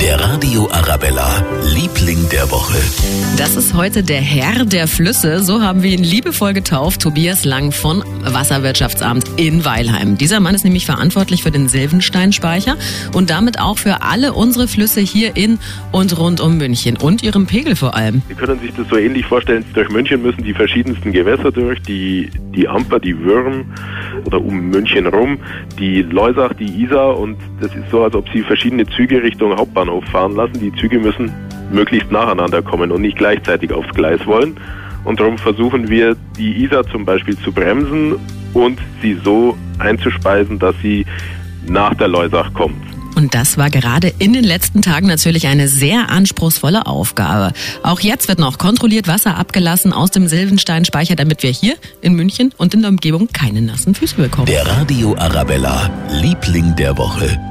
Der Radio Arabella, Liebling der Woche. Das ist heute der Herr der Flüsse. So haben wir ihn liebevoll getauft. Tobias Lang von Wasserwirtschaftsamt in Weilheim. Dieser Mann ist nämlich verantwortlich für den Silvensteinspeicher und damit auch für alle unsere Flüsse hier in und rund um München und ihrem Pegel vor allem. Sie können sich das so ähnlich vorstellen. Durch München müssen die verschiedensten Gewässer durch. Die, die Amper, die Würm oder um München rum, die Leusach, die Isar und das ist so, als ob Sie verschiedene Züge Richtung Hauptbahnhof fahren lassen. Die Züge müssen möglichst nacheinander kommen und nicht gleichzeitig aufs Gleis wollen. Und darum versuchen wir, die Isar zum Beispiel zu bremsen und sie so einzuspeisen, dass sie nach der Leusach kommt. Und das war gerade in den letzten Tagen natürlich eine sehr anspruchsvolle Aufgabe. Auch jetzt wird noch kontrolliert Wasser abgelassen aus dem Silvensteinspeicher, damit wir hier in München und in der Umgebung keine nassen Füße bekommen. Der Radio Arabella, Liebling der Woche.